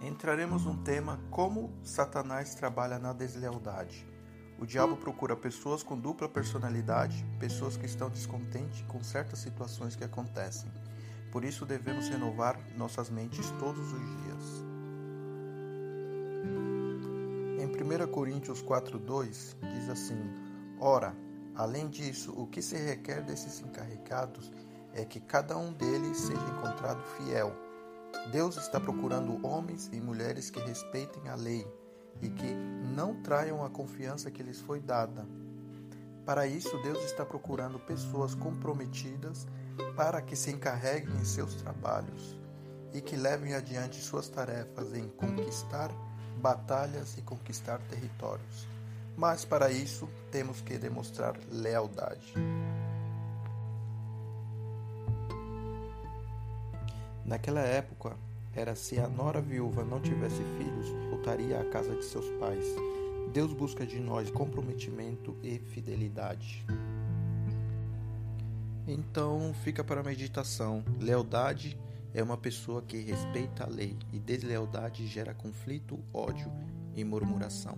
entraremos no tema como Satanás trabalha na deslealdade. O diabo procura pessoas com dupla personalidade, pessoas que estão descontentes com certas situações que acontecem. Por isso devemos renovar nossas mentes todos os dias. Em 1 Coríntios 4:2 diz assim: Ora, além disso, o que se requer desses encarregados é que cada um deles seja encontrado fiel. Deus está procurando homens e mulheres que respeitem a lei e que não traiam a confiança que lhes foi dada. Para isso, Deus está procurando pessoas comprometidas para que se encarreguem em seus trabalhos e que levem adiante suas tarefas em conquistar batalhas e conquistar territórios. Mas para isso temos que demonstrar lealdade. Naquela época, era se a nora viúva não tivesse filhos, voltaria à casa de seus pais. Deus busca de nós comprometimento e fidelidade. Então, fica para a meditação. Lealdade é uma pessoa que respeita a lei e deslealdade gera conflito, ódio e murmuração.